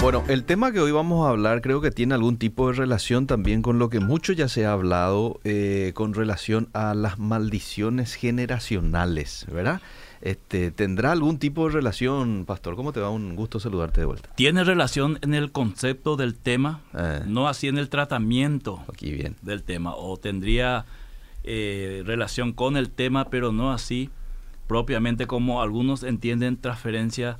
Bueno, el tema que hoy vamos a hablar creo que tiene algún tipo de relación también con lo que mucho ya se ha hablado eh, con relación a las maldiciones generacionales, ¿verdad? Este, ¿Tendrá algún tipo de relación, Pastor? ¿Cómo te va? Un gusto saludarte de vuelta. Tiene relación en el concepto del tema, Eh. no así en el tratamiento Aquí bien. del tema. O tendría eh, relación con el tema, pero no así propiamente como algunos entienden transferencia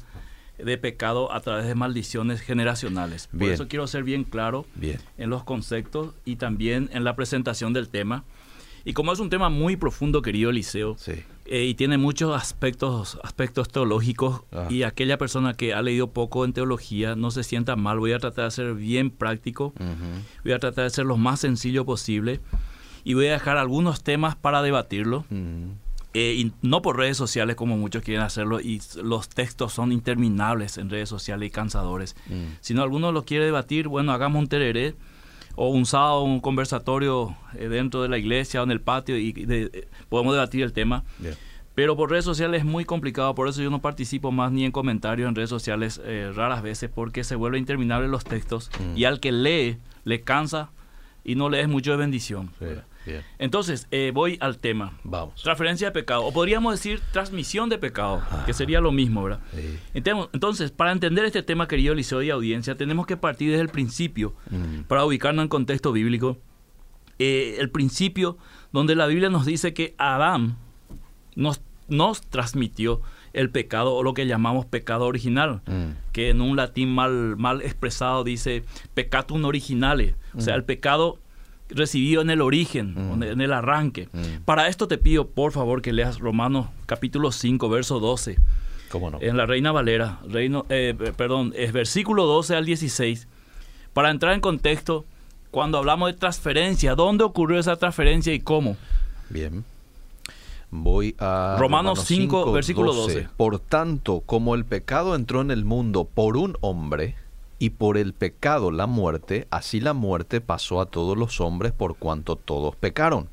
de pecado a través de maldiciones generacionales. Por Bien. eso quiero ser bien claro Bien. en los conceptos y también en la presentación del tema. Y como es un tema muy profundo, querido Eliseo, Sí. eh, y tiene muchos aspectos, aspectos teológicos Ah. y aquella persona que ha leído poco en teología no se sienta mal. Voy a tratar de ser bien práctico, Ujú. voy a tratar de ser lo más sencillo posible y voy a dejar algunos temas para debatirlo. Ujú. Eh, y no por redes sociales como muchos quieren hacerlo y los textos son interminables en redes sociales y cansadores. Mm. Si no alguno lo quiere debatir, bueno, hagamos un tereré o un sábado, un conversatorio eh, dentro de la iglesia o en el patio y de- eh, podemos debatir el tema. Pero por redes sociales es muy complicado, por eso yo no participo más ni en comentarios en redes sociales eh, raras veces, porque se vuelven interminables los textos Mm. y al que lee le cansa y no le es mucho de bendición. Sí, Bien. Entonces, eh, voy al tema. Vamos. Transferencia de pecado, o podríamos decir transmisión de pecado, que sería lo mismo, ¿verdad? Sí. Entonces, para entender este tema, querido Liceo y audiencia, tenemos que partir desde el principio, Mm. para ubicarnos en contexto bíblico. Eh, el principio donde la Biblia nos dice que Adán nos, nos transmitió el pecado o lo que llamamos pecado original, Mm. que en un latín mal, mal expresado dice peccatum originale, o sea, el pecado recibido en el origen, Mm. en el arranque. Mm. Para esto te pido, por favor, que leas Romanos capítulo 5, verso 12, ¿Cómo no? en la Reina Valera, reino, eh, perdón, es versículo 12 al 16, para entrar en contexto, cuando hablamos de transferencia, ¿dónde ocurrió esa transferencia y cómo? Bien. Voy a Romanos 5, versículo 12. Por tanto, como el pecado entró en el mundo por un hombre, y por el pecado la muerte, así la muerte pasó a todos los hombres por cuanto todos pecaron.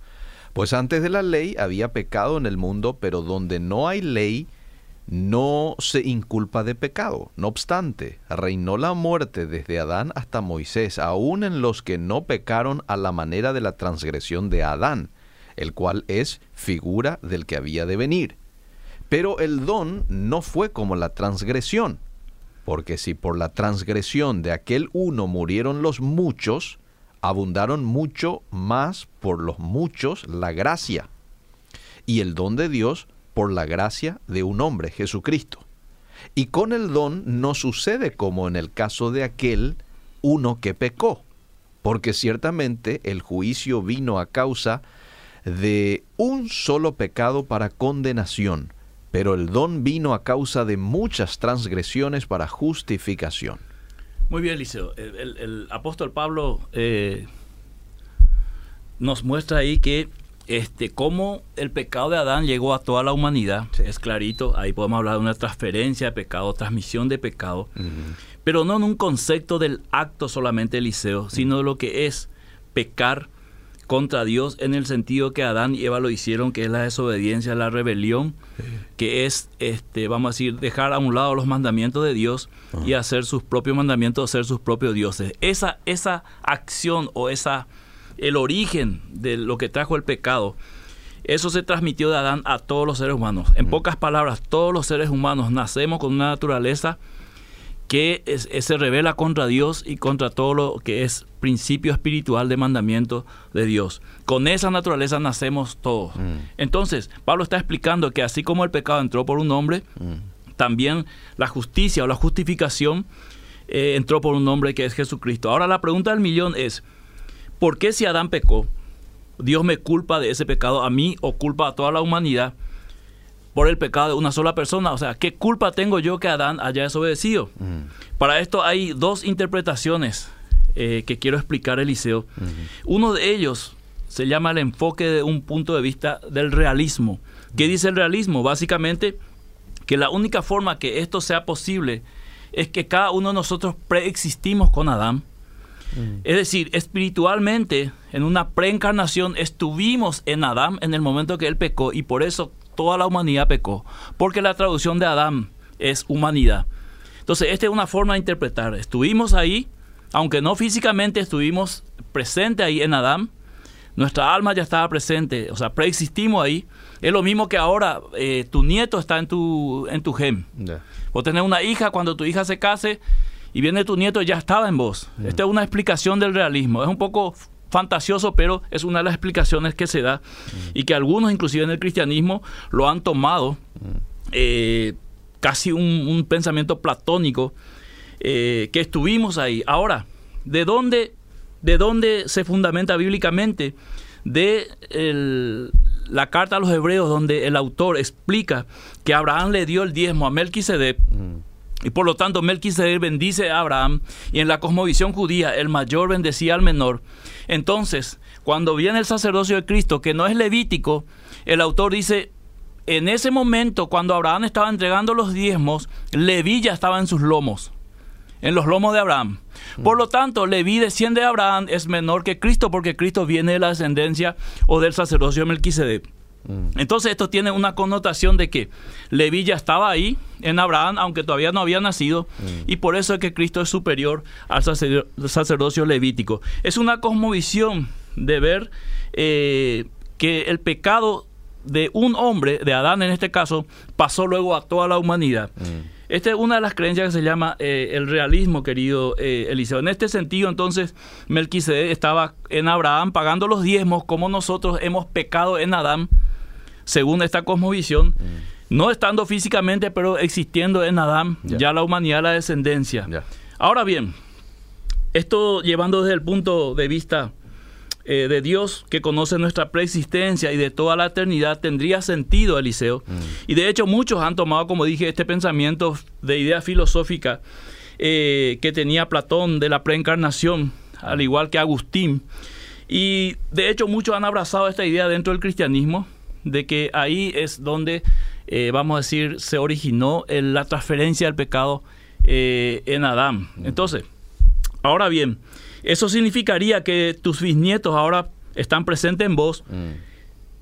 Pues antes de la ley había pecado en el mundo, pero donde no hay ley, no se inculpa de pecado. No obstante, reinó la muerte desde Adán hasta Moisés, aun en los que no pecaron a la manera de la transgresión de Adán, el cual es figura del que había de venir. Pero el don no fue como la transgresión, porque si por la transgresión de aquel uno murieron los muchos, abundaron mucho más por los muchos la gracia, y el don de Dios por la gracia de un hombre, Jesucristo. Y con el don no sucede como en el caso de aquel uno que pecó, porque ciertamente el juicio vino a causa de un solo pecado para condenación, pero el don vino a causa de muchas transgresiones para justificación. Muy bien, Eliseo. El, el- el apóstol Pablo eh, nos muestra ahí que este, cómo el pecado de Adán llegó a toda la humanidad. Sí. Es clarito. Ahí podemos hablar de una transferencia de pecado, transmisión de pecado. Pero no en un concepto del acto solamente, Eliseo, sino de lo que es pecar contra Dios en el sentido que Adán y Eva lo hicieron, que es la desobediencia, la rebelión, que es, este, vamos a decir, dejar a un lado los mandamientos de Dios y hacer sus propios mandamientos, ser sus propios dioses. Esa, esa acción o esa, el origen de lo que trajo el pecado, eso se transmitió de Adán a todos los seres humanos. En pocas palabras, todos los seres humanos nacemos con una naturaleza que es- es- se revela contra Dios y contra todo lo que es principio espiritual de mandamiento de Dios. Con esa naturaleza nacemos todos. Mm. Entonces, Pablo está explicando que así como el pecado entró por un hombre, también la justicia o la justificación eh, entró por un hombre que es Jesucristo. Ahora la pregunta del millón es, ¿por qué si Adán pecó, Dios me culpa de ese pecado a mí o culpa a toda la humanidad? Por el pecado de una sola persona. O sea, ¿qué culpa tengo yo que Adán haya desobedecido? Para esto hay dos interpretaciones eh, que quiero explicar, Eliseo. Uno de ellos se llama el enfoque de un punto de vista del realismo. ¿Qué dice el realismo? Básicamente que la única forma que esto sea posible es que cada uno de nosotros preexistimos con Adán. Es decir, espiritualmente, en una preencarnación, estuvimos en Adán en el momento que él pecó y por eso toda la humanidad pecó. Porque la traducción de Adán es humanidad. Entonces, esta es una forma de interpretar. Estuvimos ahí, aunque no físicamente estuvimos presentes ahí en Adán, nuestra alma ya estaba presente, o sea, preexistimos ahí. Es lo mismo que ahora eh, tu nieto está en tu, en tu gem. Vos tenés una hija, cuando tu hija se case y viene tu nieto, ya estaba en vos. Esta es una explicación del realismo. Es un poco fantasioso, pero es una de las explicaciones que se da y que algunos, inclusive en el cristianismo, lo han tomado eh, casi un, pensamiento platónico eh, que estuvimos ahí. Ahora, ¿de dónde, ¿de dónde se fundamenta bíblicamente? De la carta a los hebreos donde el autor explica que Abraham le dio el diezmo a Melquisedec. Y por lo tanto, Melquisedec bendice a Abraham y en la cosmovisión judía el mayor bendecía al menor. Entonces, cuando viene el sacerdocio de Cristo, que no es levítico, el autor dice, en ese momento, cuando Abraham estaba entregando los diezmos, Leví ya estaba en sus lomos, en los lomos de Abraham. Por lo tanto, Leví desciende de Abraham, es menor que Cristo, porque Cristo viene de la descendencia o del sacerdocio de Melquisedec. Mm. Entonces esto tiene una connotación de que Leví ya estaba ahí en Abraham, aunque todavía no había nacido, mm. y por eso es que Cristo es superior al sacerdocio levítico. Es una cosmovisión de ver eh, que el pecado de un hombre, de Adán en este caso, pasó luego a toda la humanidad. Mm. Esta es una de las creencias que se llama eh, el realismo, querido eh, Eliseo. En este sentido, entonces, Melquisedec estaba en Abraham pagando los diezmos como nosotros hemos pecado en Adán según esta cosmovisión, mm. no estando físicamente, pero existiendo en Adán, ya la humanidad, la descendencia. Ahora bien, esto llevando desde el punto de vista eh, de Dios que conoce nuestra preexistencia y de toda la eternidad, tendría sentido, Eliseo. Mm. Y de hecho muchos han tomado, como dije, este pensamiento de idea filosófica eh, que tenía Platón de la preencarnación, al igual que Agustín. Y de hecho muchos han abrazado esta idea dentro del cristianismo de que ahí es donde, eh, vamos a decir, se originó la transferencia del pecado eh, en Adán. Entonces, ahora bien, eso significaría que tus bisnietos ahora están presentes en vos. Mm.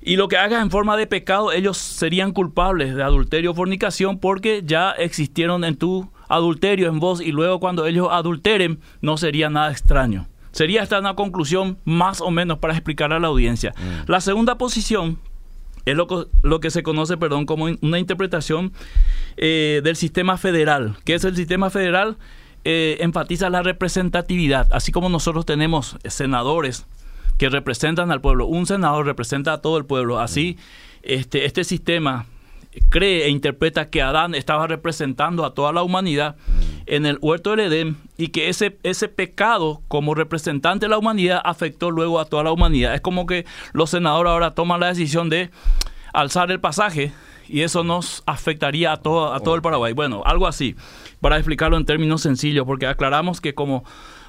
Y lo que hagas en forma de pecado, ellos serían culpables de adulterio o fornicación porque ya existieron en tu adulterio en vos y luego cuando ellos adulteren no sería nada extraño. Sería esta una conclusión más o menos para explicar a la audiencia. Mm. La segunda posición es lo, lo que se conoce, perdón, como una interpretación eh, del sistema federal. ¿Qué es el sistema federal? Eh, enfatiza la representatividad, así como nosotros tenemos senadores que representan al pueblo, un senador representa a todo el pueblo, así este, este sistema cree e interpreta que Adán estaba representando a toda la humanidad en el huerto del Edén y que ese, ese pecado como representante de la humanidad afectó luego a toda la humanidad. Es como que los senadores ahora toman la decisión de alzar el pasaje y eso nos afectaría a todo, a todo el Paraguay. Bueno, algo así, para explicarlo en términos sencillos, porque aclaramos que como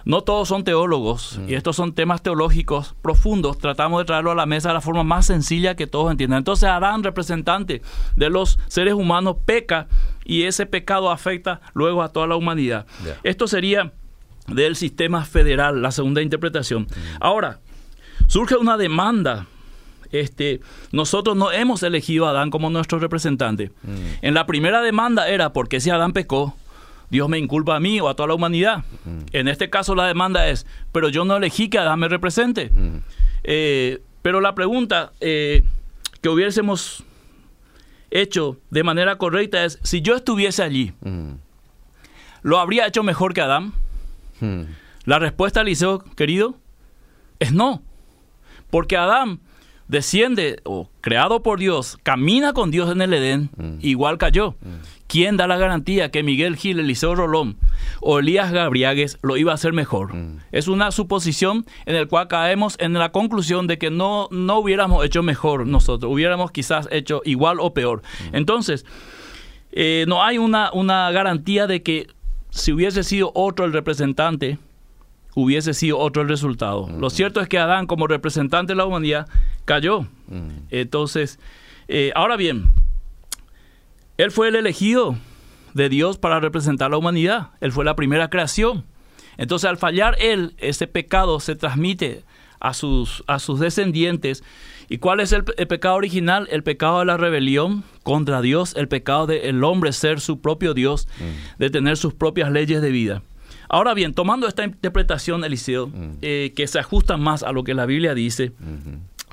no todos son teólogos y mm. estos son temas teológicos profundos. Tratamos de traerlo a la mesa de la forma más sencilla que todos entiendan. Entonces Adán, representante de los seres humanos, peca y ese pecado afecta luego a toda la humanidad. Esto sería del sistema federal, la segunda interpretación. Mm. Ahora, surge una demanda este, nosotros no hemos elegido a Adán como nuestro representante. Mm. En la primera demanda era porque si Adán pecó, Dios me inculpa a mí o a toda la humanidad. En este caso la demanda es, pero yo no elegí que Adán me represente. Eh, pero la pregunta eh, que hubiésemos hecho de manera correcta es, si yo estuviese allí, ¿lo habría hecho mejor que Adán? La respuesta, Eliseo, querido, es no. Porque Adán desciende o creado por Dios, camina con Dios en el Edén, igual cayó. ¿Quién da la garantía que Miguel Gil, Eliseo Rolón o Elías Gabriagues lo iba a hacer mejor? Mm. Es una suposición en la cual caemos en la conclusión de que no, no hubiéramos hecho mejor nosotros, hubiéramos quizás hecho igual o peor. Mm. Entonces, eh, no hay una, una garantía de que si hubiese sido otro el representante, hubiese sido otro el resultado. Mm. Lo cierto es que Adán, como representante de la humanidad, cayó. Entonces, eh, ahora bien, él fue el elegido de Dios para representar a la humanidad. Él fue la primera creación. Entonces al fallar Él, ese pecado se transmite a sus, a sus descendientes. ¿Y cuál es el, pecado original? El pecado de la rebelión contra Dios, el pecado del hombre ser su propio Dios, mm. de tener sus propias leyes de vida. Ahora bien, tomando esta interpretación, Eliseo, mm. eh, que se ajusta más a lo que la Biblia dice,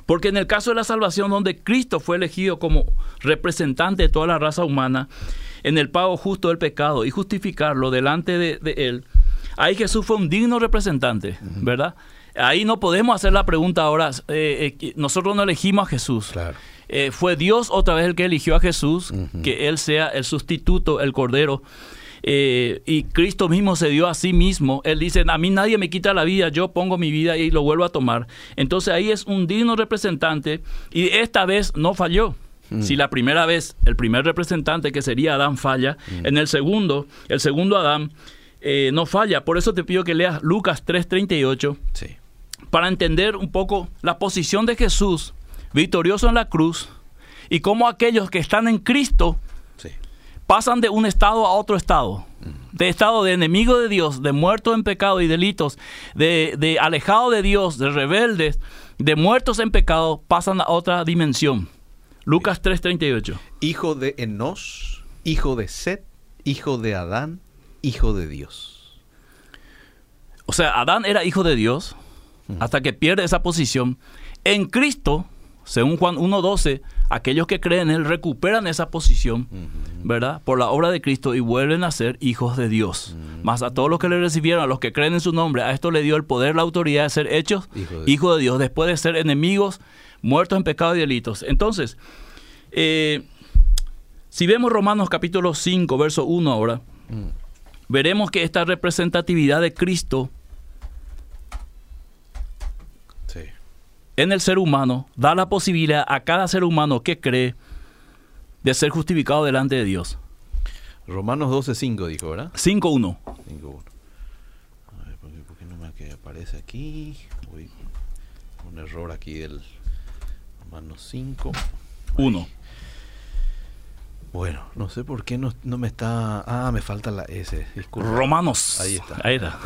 porque en el caso de la salvación, donde Cristo fue elegido como representante de toda la raza humana, en el pago justo del pecado y justificarlo delante de, Él, ahí Jesús fue un digno representante, ¿verdad? Ahí no podemos hacer la pregunta ahora, eh, eh, nosotros no elegimos a Jesús. fue Dios otra vez el que eligió a Jesús, que Él sea el sustituto, el Cordero eh, y Cristo mismo se dio a sí mismo. Él dice, a mí nadie me quita la vida, yo pongo mi vida y lo vuelvo a tomar. Entonces ahí es un digno representante y esta vez no falló. Mm. Si la primera vez el primer representante que sería Adán falla, mm. en el segundo, el segundo Adán eh, no falla. Por eso te pido que leas Lucas 3:38 sí. para entender un poco la posición de Jesús victorioso en la cruz y cómo aquellos que están en Cristo pasan de un estado a otro estado. De estado de enemigo de Dios, de muerto en pecado y delitos, de, de alejado de Dios, de rebeldes, de muertos en pecado, pasan a otra dimensión. Lucas 3:38. Hijo de Enos, hijo de Set, hijo de Adán, hijo de Dios. O sea, Adán era hijo de Dios hasta que pierde esa posición. En Cristo, según Juan 1.12, aquellos que creen en Él recuperan esa posición, ¿verdad? Por la obra de Cristo y vuelven a ser hijos de Dios. Más a todos los que le recibieron, a los que creen en su nombre, a esto le dio el poder, la autoridad de ser hechos hijos de, Dios, después de ser enemigos, muertos en pecado y delitos. Entonces, eh, si vemos Romanos capítulo 5, verso 1 ahora, veremos que esta representatividad de Cristo en el ser humano da la posibilidad a cada ser humano que cree de ser justificado delante de Dios. Romanos 12.5 dijo, ¿verdad? 5.1. A ver, ¿por qué, no me aparece aquí? un error aquí del Romanos 5. 1. Bueno, no sé por qué no, me está... Ah, me falta la S. Romanos. Ahí está. Ahí está.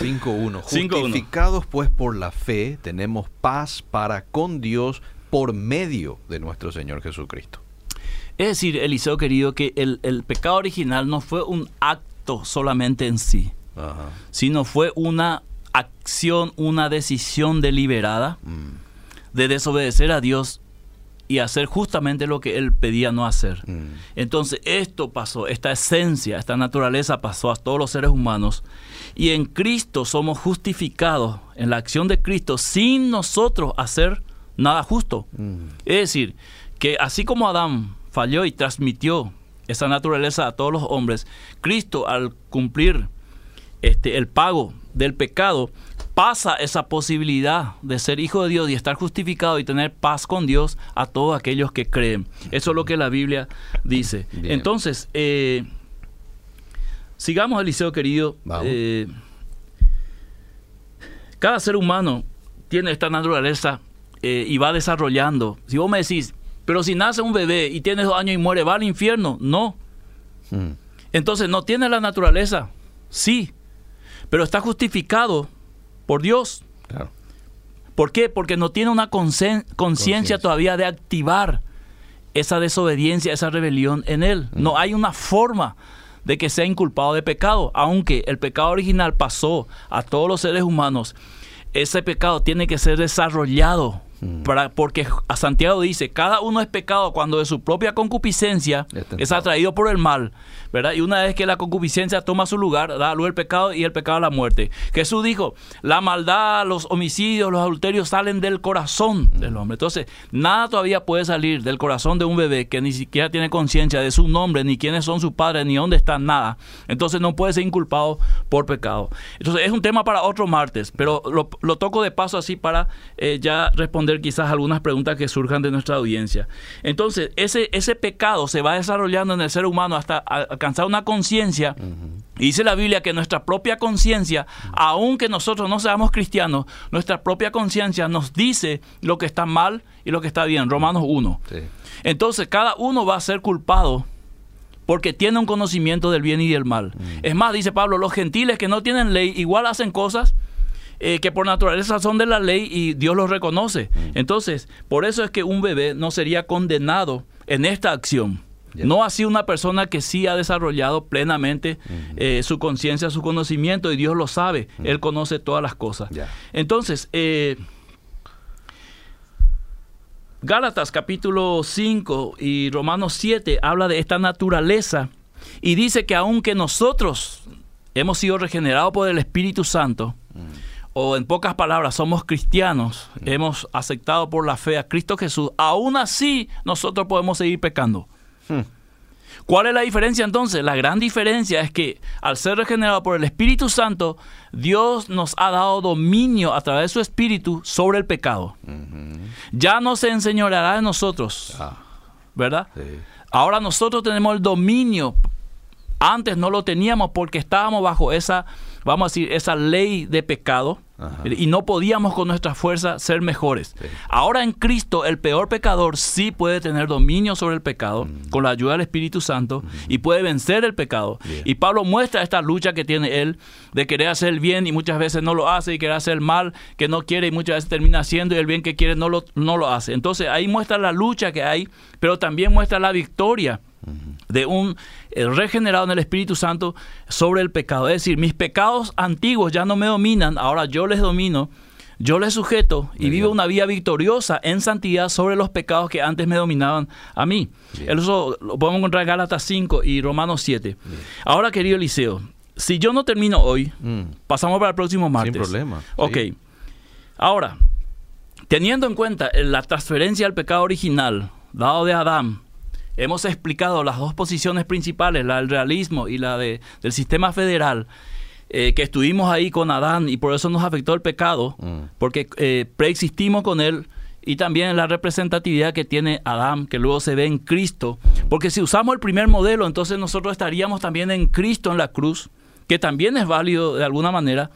5.1. Justificados pues por la fe, tenemos paz para con Dios por medio de nuestro Señor Jesucristo. Es decir, Eliseo querido, que el, pecado original no fue un acto solamente en sí, sino fue una acción, una decisión deliberada mm. de desobedecer a Dios y hacer justamente lo que él pedía no hacer. Mm. Entonces esto pasó, esta esencia, esta naturaleza pasó a todos los seres humanos y en Cristo somos justificados en la acción de Cristo sin nosotros hacer nada justo. Mm. Es decir, que así como Adán falló y transmitió esa naturaleza a todos los hombres, Cristo al cumplir este, el pago del pecado, pasa esa posibilidad de ser hijo de Dios y estar justificado y tener paz con Dios a todos aquellos que creen. Eso es lo que la Biblia dice. Entonces, eh, sigamos, Eliseo querido. Eh, cada ser humano tiene esta naturaleza eh, y va desarrollando. Si vos me decís, pero si nace un bebé y tiene dos años y muere, ¿va al infierno? No. Hmm. Entonces, ¿no tiene la naturaleza? Sí. Pero está justificado por Dios. ¿Por qué? Porque no tiene una conciencia todavía de activar esa desobediencia, esa rebelión en él. No hay una forma de que sea inculpado de pecado, aunque el pecado original pasó a todos los seres humanos. Ese pecado tiene que ser desarrollado Mm. Para, porque a Santiago dice, cada uno es pecado cuando de su propia concupiscencia es atraído por el mal, ¿verdad? Y una vez que la concupiscencia toma su lugar, da luz el pecado y el pecado a la muerte. Jesús dijo, la maldad, los homicidios, los adulterios salen del corazón del hombre. Entonces, nada todavía puede salir del corazón de un bebé que ni siquiera tiene conciencia de su nombre, ni quiénes son sus padres, ni dónde están, nada. Entonces no puede ser inculpado por pecado. Entonces es un tema para otro martes, pero lo, toco de paso así para eh, ya responder quizás algunas preguntas que surjan de nuestra audiencia. Entonces, ese, ese pecado se va desarrollando en el ser humano hasta alcanzar una conciencia. Y dice la Biblia que nuestra propia conciencia, aunque nosotros no seamos cristianos, nuestra propia conciencia nos dice lo que está mal y lo que está bien. Romanos 1. Entonces, cada uno va a ser culpado porque tiene un conocimiento del bien y del mal. Es más, dice Pablo, los gentiles que no tienen ley igual hacen cosas eh, que por naturaleza son de la ley y Dios los reconoce. Mm. Entonces, por eso es que un bebé no sería condenado en esta acción. Ya. No así una persona que sí ha desarrollado plenamente eh, su conciencia, su conocimiento, y Dios lo sabe. Él conoce todas las cosas. Entonces, eh, Gálatas capítulo 5 y Romanos 7 habla de esta naturaleza y dice que aunque nosotros hemos sido regenerados por el Espíritu Santo, o en pocas palabras, somos cristianos, hemos aceptado por la fe a Cristo Jesús, aún así nosotros podemos seguir pecando. Hmm. ¿Cuál es la diferencia entonces? La gran diferencia es que al ser regenerado por el Espíritu Santo, Dios nos ha dado dominio a través de su Espíritu sobre el pecado. Ya no se enseñoreará de nosotros, Ah, ¿verdad? sí. Ahora nosotros tenemos el dominio. Antes no lo teníamos porque estábamos bajo esa, vamos a decir, esa ley de pecado Ajá. y no podíamos con nuestra fuerza ser mejores. Sí. Ahora en Cristo el peor pecador sí puede tener dominio sobre el pecado Mm. con la ayuda del Espíritu Santo y puede vencer el pecado. Bien. Y Pablo muestra esta lucha que tiene él de querer hacer el bien y muchas veces no lo hace y querer hacer el mal que no quiere y muchas veces termina haciendo y el bien que quiere no lo, no lo hace. Entonces ahí muestra la lucha que hay, pero también muestra la victoria de un eh, regenerado en el Espíritu Santo sobre el pecado. Es decir, mis pecados antiguos ya no me dominan, ahora yo les domino, yo les sujeto y Bien. vivo una vida victoriosa en santidad sobre los pecados que antes me dominaban a mí. Bien. Eso lo podemos encontrar en Gálatas 5 y Romanos 7. Ahora, querido Eliseo, si yo no termino hoy, Mm, pasamos para el próximo martes. Sin problema. sí. Ok. Ahora, teniendo en cuenta la transferencia al pecado original dado de Adán, hemos explicado las dos posiciones principales, la del realismo y la de- del sistema federal, eh, que estuvimos ahí con Adán y por eso nos afectó el pecado, Mm. porque eh, preexistimos con él y también la representatividad que tiene Adán, que luego se ve en Cristo. Porque si usamos el primer modelo, entonces nosotros estaríamos también en Cristo en la cruz, que también es válido de alguna manera,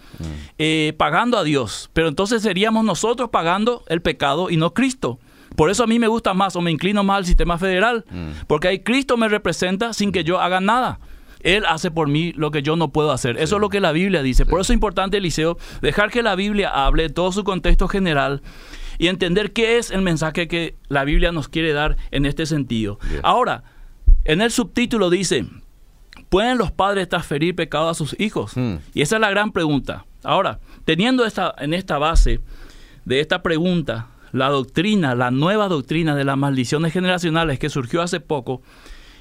eh, pagando a Dios. Pero entonces seríamos nosotros pagando el pecado y no Cristo. Por eso a mí me gusta más o me inclino más al sistema federal, Mm. porque ahí Cristo me representa sin que yo haga nada. Él hace por mí lo que yo no puedo hacer. Eso es lo que la Biblia dice. Por eso es importante, Eliseo, dejar que la Biblia hable todo su contexto general y entender qué es el mensaje que la Biblia nos quiere dar en este sentido. Bien. Ahora, en el subtítulo dice, ¿pueden los padres transferir pecado a sus hijos? Hmm. Y esa es la gran pregunta. Ahora, teniendo esta, en esta base de esta pregunta, la doctrina, la nueva doctrina de las maldiciones generacionales que surgió hace poco,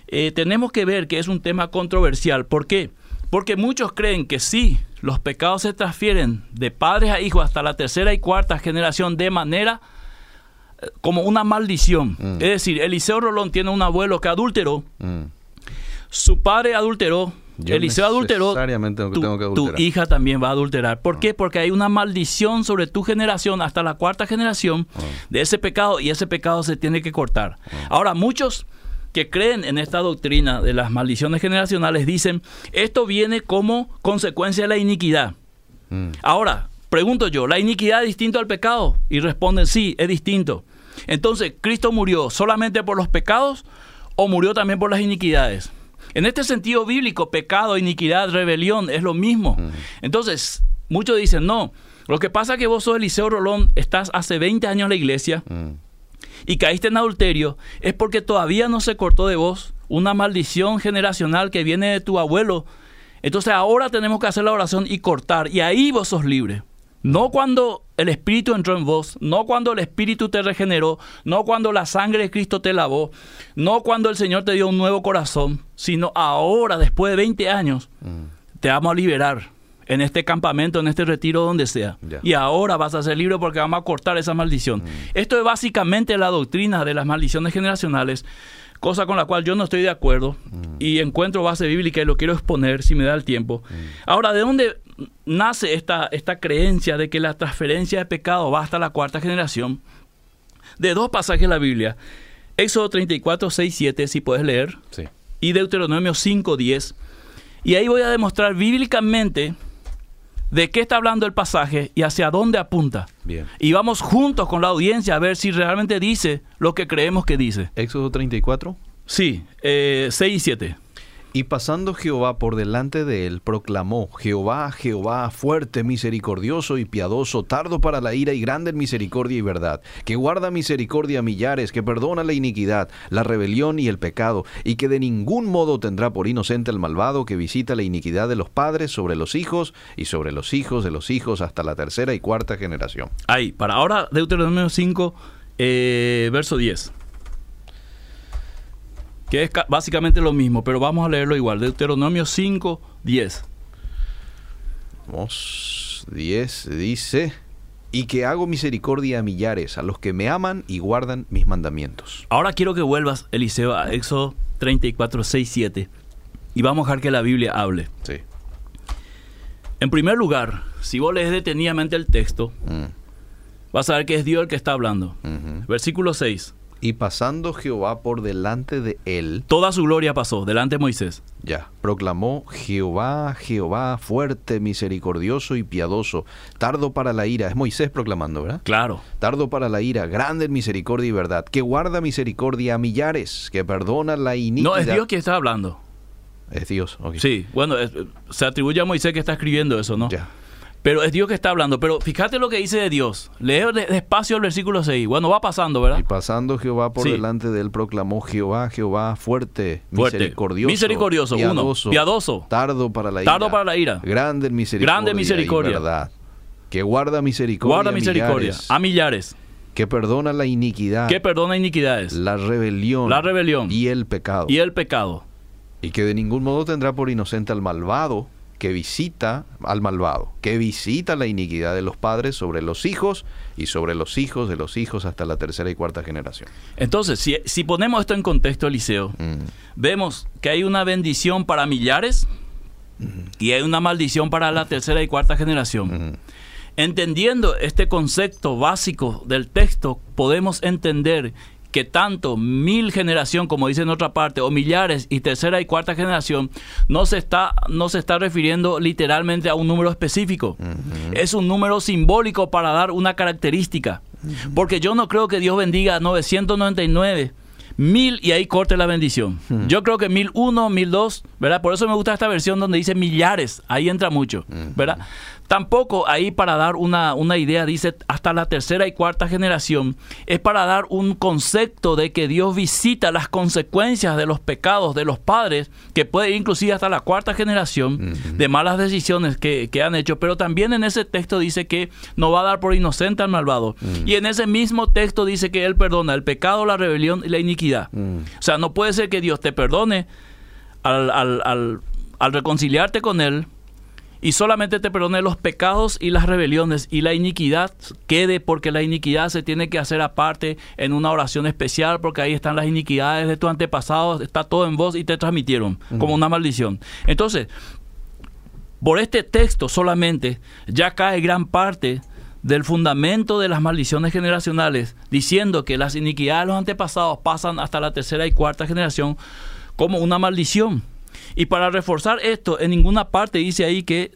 eh, tenemos que ver que es un tema controversial. ¿Por qué? Porque muchos creen que sí, los pecados se transfieren de padres a hijos hasta la tercera y cuarta generación de manera eh, como una maldición. Mm. Es decir, Eliseo Rolón tiene un abuelo que adulteró, Mm. su padre adulteró, Yo Eliseo adulteró, necesariamente tu, tengo que tu hija también va a adulterar. ¿Por qué? Porque hay una maldición sobre tu generación hasta la cuarta generación Ah. de ese pecado y ese pecado se tiene que cortar. Ahora, muchos que creen en esta doctrina de las maldiciones generacionales dicen, esto viene como consecuencia de la iniquidad. Mm. Ahora, pregunto yo, ¿la iniquidad es distinto al pecado? Y responden, sí, es distinto. Entonces, ¿Cristo murió solamente por los pecados o murió también por las iniquidades? En este sentido bíblico, pecado, iniquidad, rebelión es lo mismo. Entonces, muchos dicen, no, lo que pasa es que vos sos Eliseo Rolón, estás hace 20 años en la iglesia Mm. y caíste en adulterio, es porque todavía no se cortó de vos una maldición generacional que viene de tu abuelo. Entonces ahora tenemos que hacer la oración y cortar, y ahí vos sos libre. No cuando el Espíritu entró en vos, no cuando el Espíritu te regeneró, no cuando la sangre de Cristo te lavó, no cuando el Señor te dio un nuevo corazón, sino ahora, después de 20 años, Mm. te vamos a liberar en este campamento, en este retiro, donde sea. Y ahora vas a ser libre porque vamos a cortar esa maldición. Esto es básicamente la doctrina de las maldiciones generacionales, cosa con la cual yo no estoy de acuerdo y encuentro base bíblica y lo quiero exponer si me da el tiempo. Ahora, ¿de dónde nace esta, esta creencia de que la transferencia de pecado va hasta la cuarta generación? De dos pasajes de la Biblia. Éxodo 34, 6, 7, si puedes leer Sí. y Deuteronomio 5.10. Y ahí voy a demostrar bíblicamente de qué está hablando el pasaje y hacia dónde apunta. Bien. Y vamos juntos con la audiencia a ver si realmente dice lo que creemos que dice. Éxodo 34. Sí, eh, 6 y 7. Y pasando Jehová por delante de él, proclamó, Jehová, Jehová, fuerte, misericordioso y piadoso, tardo para la ira y grande en misericordia y verdad, que guarda misericordia a millares, que perdona la iniquidad, la rebelión y el pecado, y que de ningún modo tendrá por inocente el malvado que visita la iniquidad de los padres sobre los hijos y sobre los hijos de los hijos hasta la tercera y cuarta generación. Ahí, para ahora Deuteronomio 5, eh, verso 10 que es básicamente lo mismo, pero vamos a leerlo igual. Deuteronomio 5, 10. Vamos, 10 dice, y que hago misericordia a millares, a los que me aman y guardan mis mandamientos. Ahora quiero que vuelvas, Eliseo, a Éxodo 34, 6, 7, y vamos a dejar que la Biblia hable. Sí. En primer lugar, si vos lees detenidamente el texto, mm. vas a ver que es Dios el que está hablando. Versículo 6. Y pasando Jehová por delante de él. Toda su gloria pasó delante de Moisés. Ya, proclamó Jehová, Jehová, fuerte, misericordioso y piadoso, tardo para la ira. Es Moisés proclamando, ¿verdad? Claro. Tardo para la ira, grande en misericordia y verdad, que guarda misericordia a millares, que perdona la iniquidad. No, es Dios quien está hablando. Es Dios, ok. Sí, bueno, se atribuye a Moisés que está escribiendo eso, ¿no? Ya. Pero es Dios que está hablando. Pero fíjate lo que dice de Dios. Lee despacio el versículo 6. Bueno, va pasando, ¿verdad? Y pasando Jehová por delante de él, proclamó Jehová, Jehová, fuerte, misericordioso. Misericordioso, piadoso, uno. Piadoso. Tardo para la ira. Tardo para la ira. Grande misericordia. Grande misericordia. Y verdad. Que guarda misericordia. Guarda misericordia. A millares. Que perdona la iniquidad. Que perdona iniquidades. La rebelión. La rebelión. Y el pecado. Y el pecado. Y que de ningún modo tendrá por inocente al malvado que visita al malvado, que visita la iniquidad de los padres sobre los hijos y sobre los hijos de los hijos hasta la tercera y cuarta generación. Entonces, si, ponemos esto en contexto, Eliseo, mm. vemos que hay una bendición para millares y hay una maldición para la tercera y cuarta generación. Entendiendo este concepto básico del texto, podemos entender que tanto mil generación, como dice en otra parte, o millares y tercera y cuarta generación, no se está, no se está refiriendo literalmente a un número específico. Es un número simbólico para dar una característica. Porque yo no creo que Dios bendiga 999 mil y ahí corte la bendición. Yo creo que mil uno, mil dos, ¿verdad? Por eso me gusta esta versión donde dice millares, ahí entra mucho, ¿verdad? Tampoco ahí para dar una, una, idea, dice hasta la tercera y cuarta generación, es para dar un concepto de que Dios visita las consecuencias de los pecados de los padres, que puede ir inclusive hasta la cuarta generación, de malas decisiones que, han hecho, pero también en ese texto dice que no va a dar por inocente al malvado. Y en ese mismo texto dice que Él perdona el pecado, la rebelión y la iniquidad. O sea, no puede ser que Dios te perdone al, al, al reconciliarte con Él, y solamente te perdone los pecados y las rebeliones y la iniquidad quede porque la iniquidad se tiene que hacer aparte en una oración especial porque ahí están las iniquidades de tus antepasados, está todo en vos y te transmitieron como una maldición. Entonces, por este texto solamente ya cae gran parte del fundamento de las maldiciones generacionales, diciendo que las iniquidades de los antepasados pasan hasta la tercera y cuarta generación como una maldición. Y para reforzar esto, en ninguna parte dice ahí que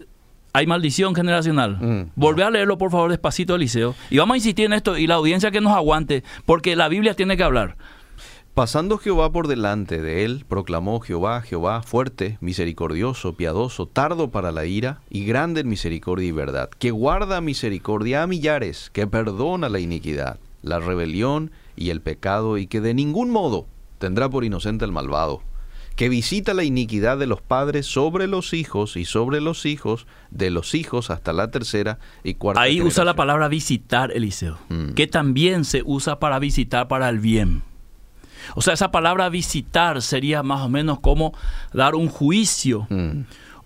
hay maldición generacional. Mm. Volvé a leerlo, por favor, despacito, Eliseo. Y vamos a insistir en esto y la audiencia que nos aguante, porque la Biblia tiene que hablar. Pasando Jehová por delante de él, proclamó Jehová, Jehová, fuerte, misericordioso, piadoso, tardo para la ira y grande en misericordia y verdad, que guarda misericordia a millares, que perdona la iniquidad, la rebelión y el pecado, y que de ningún modo tendrá por inocente el malvado que visita la iniquidad de los padres sobre los hijos y sobre los hijos de los hijos hasta la tercera y cuarta. Ahí usa la palabra visitar, Eliseo, mm. que también se usa para visitar para el bien. O sea, esa palabra visitar sería más o menos como dar un juicio mm.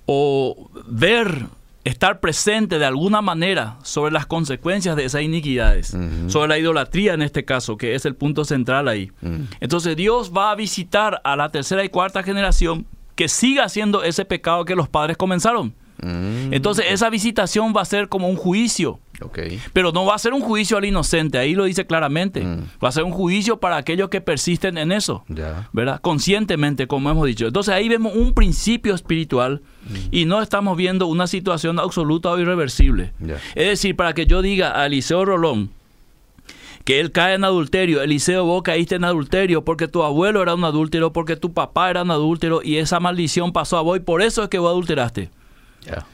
o ver estar presente de alguna manera sobre las consecuencias de esas iniquidades, sobre la idolatría en este caso, que es el punto central ahí. Entonces Dios va a visitar a la tercera y cuarta generación que siga haciendo ese pecado que los padres comenzaron. Mm. Entonces esa visitación va a ser como un juicio. Pero no va a ser un juicio al inocente, ahí lo dice claramente. Mm. Va a ser un juicio para aquellos que persisten en eso, ¿verdad? Conscientemente, como hemos dicho. Entonces ahí vemos un principio espiritual mm. y no estamos viendo una situación absoluta o irreversible. Es decir, para que yo diga a Eliseo Rolón, que él cae en adulterio. Eliseo, vos caíste en adulterio porque tu abuelo era un adúltero, porque tu papá era un adúltero y esa maldición pasó a vos y por eso es que vos adulteraste.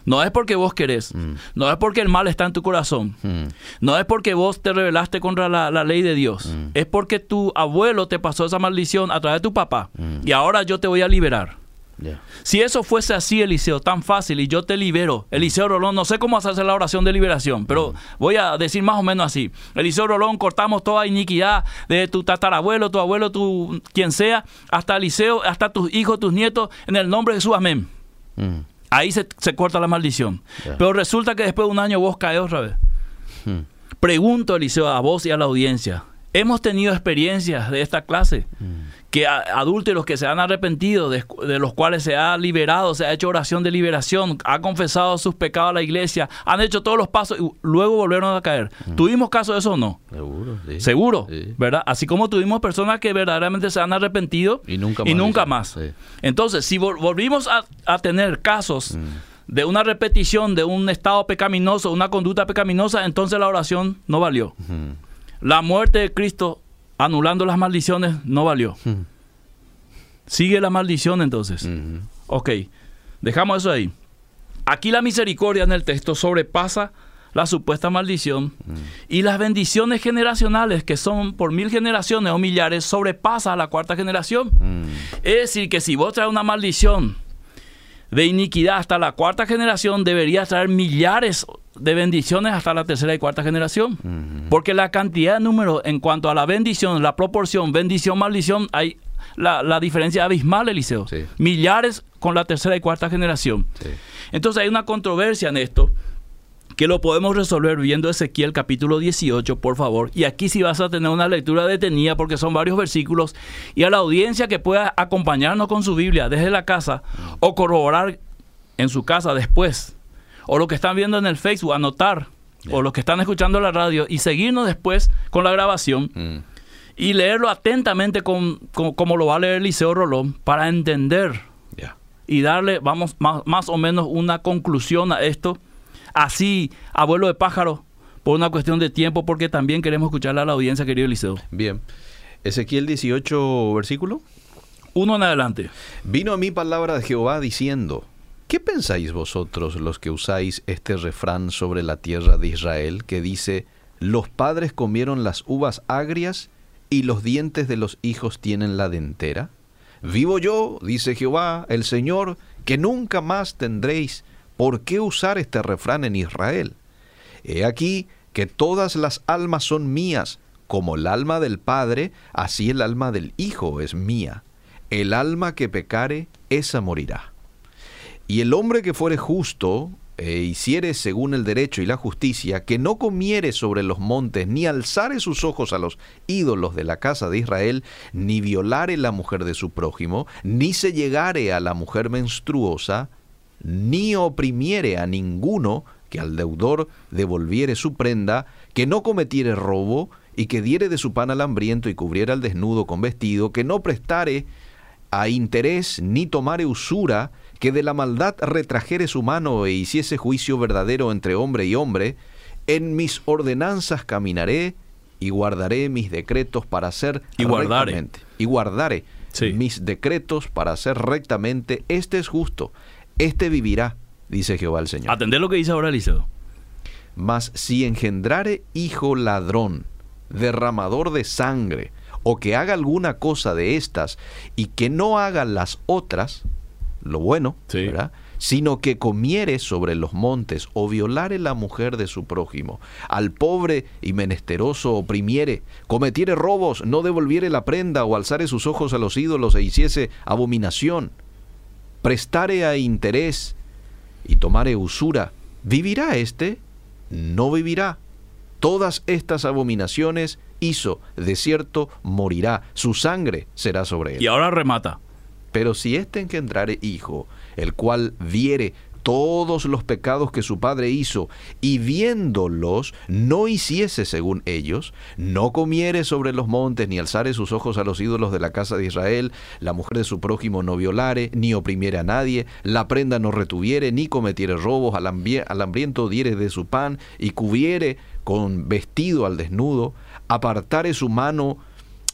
No es porque vos querés, mm. no es porque el mal está en tu corazón, mm. no es porque vos te rebelaste contra la, ley de Dios, mm. es porque tu abuelo te pasó esa maldición a través de tu papá y ahora yo te voy a liberar. Si eso fuese así, Eliseo, tan fácil, y yo te libero, Eliseo Rolón, no sé cómo hacer la oración de liberación, pero voy a decir más o menos así. Eliseo Rolón, cortamos toda iniquidad de tu tatarabuelo, tu abuelo, tu quien sea, hasta Eliseo, hasta tus hijos, tus nietos, en el nombre de Jesús, amén. Ahí se, corta la maldición. Pero resulta que después de un año vos caes otra vez. Mm. Pregunto, Eliseo, a vos y a la audiencia, ¿hemos tenido experiencias de esta clase? Mm que adúlteros que se han arrepentido, de, los cuales se ha liberado, se ha hecho oración de liberación, ha confesado sus pecados a la iglesia, han hecho todos los pasos y luego volvieron a caer. Mm. ¿Tuvimos caso de eso o no? Seguro, sí. Seguro, ¿verdad? Así como tuvimos personas que verdaderamente se han arrepentido y nunca más. Entonces, si volvimos a, tener casos... Mm. de una repetición de un estado pecaminoso, una conducta pecaminosa, entonces la oración no valió. La muerte de Cristo anulando las maldiciones no valió. Hmm. Sigue la maldición entonces. Hmm. Ok, dejamos eso ahí. Aquí la misericordia en el texto sobrepasa la supuesta maldición hmm. y las bendiciones generacionales que son por mil generaciones o millares sobrepasa a la cuarta generación. Es decir, que si vos traes una maldición de iniquidad hasta la cuarta generación, deberías traer millares de bendiciones hasta la tercera y cuarta generación. Porque la cantidad de números en cuanto a la bendición, la proporción, bendición, maldición, hay la, diferencia abismal, Eliseo. Millares con la tercera y cuarta generación. Entonces hay una controversia en esto que lo podemos resolver viendo Ezequiel capítulo 18, por favor. Y aquí sí vas a tener una lectura detenida porque son varios versículos. Y a la audiencia que pueda acompañarnos con su Biblia desde la casa o corroborar en su casa después o lo que están viendo en el Facebook, anotar, o los que están escuchando la radio y seguirnos después con la grabación mm. y leerlo atentamente con, como lo va a leer Liceo Rolón para entender y darle, vamos, más, o menos una conclusión a esto. Así, abuelo de pájaro, por una cuestión de tiempo, porque también queremos escucharle a la audiencia, querido Liceo. Bien. Ezequiel 18, versículo. Uno en adelante. Vino a mí palabra de Jehová diciendo, ¿Qué pensáis vosotros los que usáis este refrán sobre la tierra de Israel que dice, los padres comieron las uvas agrias y los dientes de los hijos tienen la dentera? Vivo yo, dice Jehová, el Señor, que nunca más tendréis por qué usar este refrán en Israel. He aquí que todas las almas son mías, como el alma del Padre, así el alma del Hijo es mía. El alma que pecare, esa morirá. Y el hombre que fuere justo e hiciere según el derecho y la justicia, que no comiere sobre los montes, ni alzare sus ojos a los ídolos de la casa de Israel, ni violare la mujer de su prójimo, ni se llegare a la mujer menstruosa, ni oprimiere a ninguno que al deudor devolviere su prenda, que no cometiere robo, y que diere de su pan al hambriento y cubriera al desnudo con vestido, que no prestare a interés ni tomare usura, que de la maldad retrajere su mano e hiciese juicio verdadero entre hombre y hombre, en mis ordenanzas caminaré y guardaré mis decretos para hacer y guardaré. y guardaré mis decretos para hacer rectamente. Este es justo, este vivirá, dice Jehová el Señor. Atender lo que dice ahora Eliseo. Mas si engendrare hijo ladrón, derramador de sangre, o que haga alguna cosa de estas y que no haga las otras, lo bueno, ¿verdad? sino que comiere sobre los montes o violare la mujer de su prójimo, al pobre y menesteroso oprimiere, cometiere robos, no devolviere la prenda o alzare sus ojos a los ídolos e hiciese abominación, prestare a interés y tomare usura, ¿vivirá éste? No vivirá. Todas estas abominaciones hizo, de cierto morirá, su sangre será sobre él. Y ahora remata. Pero si éste engendrare hijo, el cual viere todos los pecados que su padre hizo, y viéndolos no hiciese según ellos, no comiere sobre los montes, ni alzare sus ojos a los ídolos de la casa de Israel, la mujer de su prójimo no violare, ni oprimiere a nadie, la prenda no retuviere, ni cometiere robos, al, hambriento diere de su pan, y cubriere con vestido al desnudo, apartare su mano